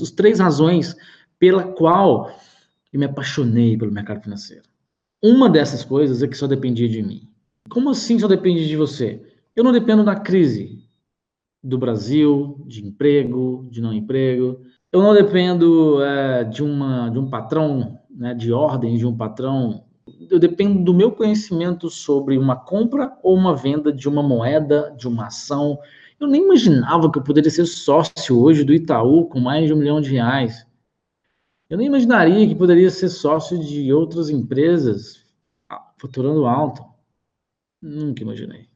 As três razões pela qual eu me apaixonei pelo mercado financeiro. Uma dessas coisas é que só dependia de mim. Como assim só depende de você? Eu não dependo da crise do Brasil, de emprego, de não emprego. Eu não dependo é, de, uma, de um patrão, né, de ordem de um patrão. Eu dependo do meu conhecimento sobre uma compra ou uma venda de uma moeda, de uma ação. Eu nem imaginava que eu poderia ser sócio hoje do Itaú com mais de um milhão de reais. Eu nem imaginaria que poderia ser sócio de outras empresas faturando alto. Nunca imaginei.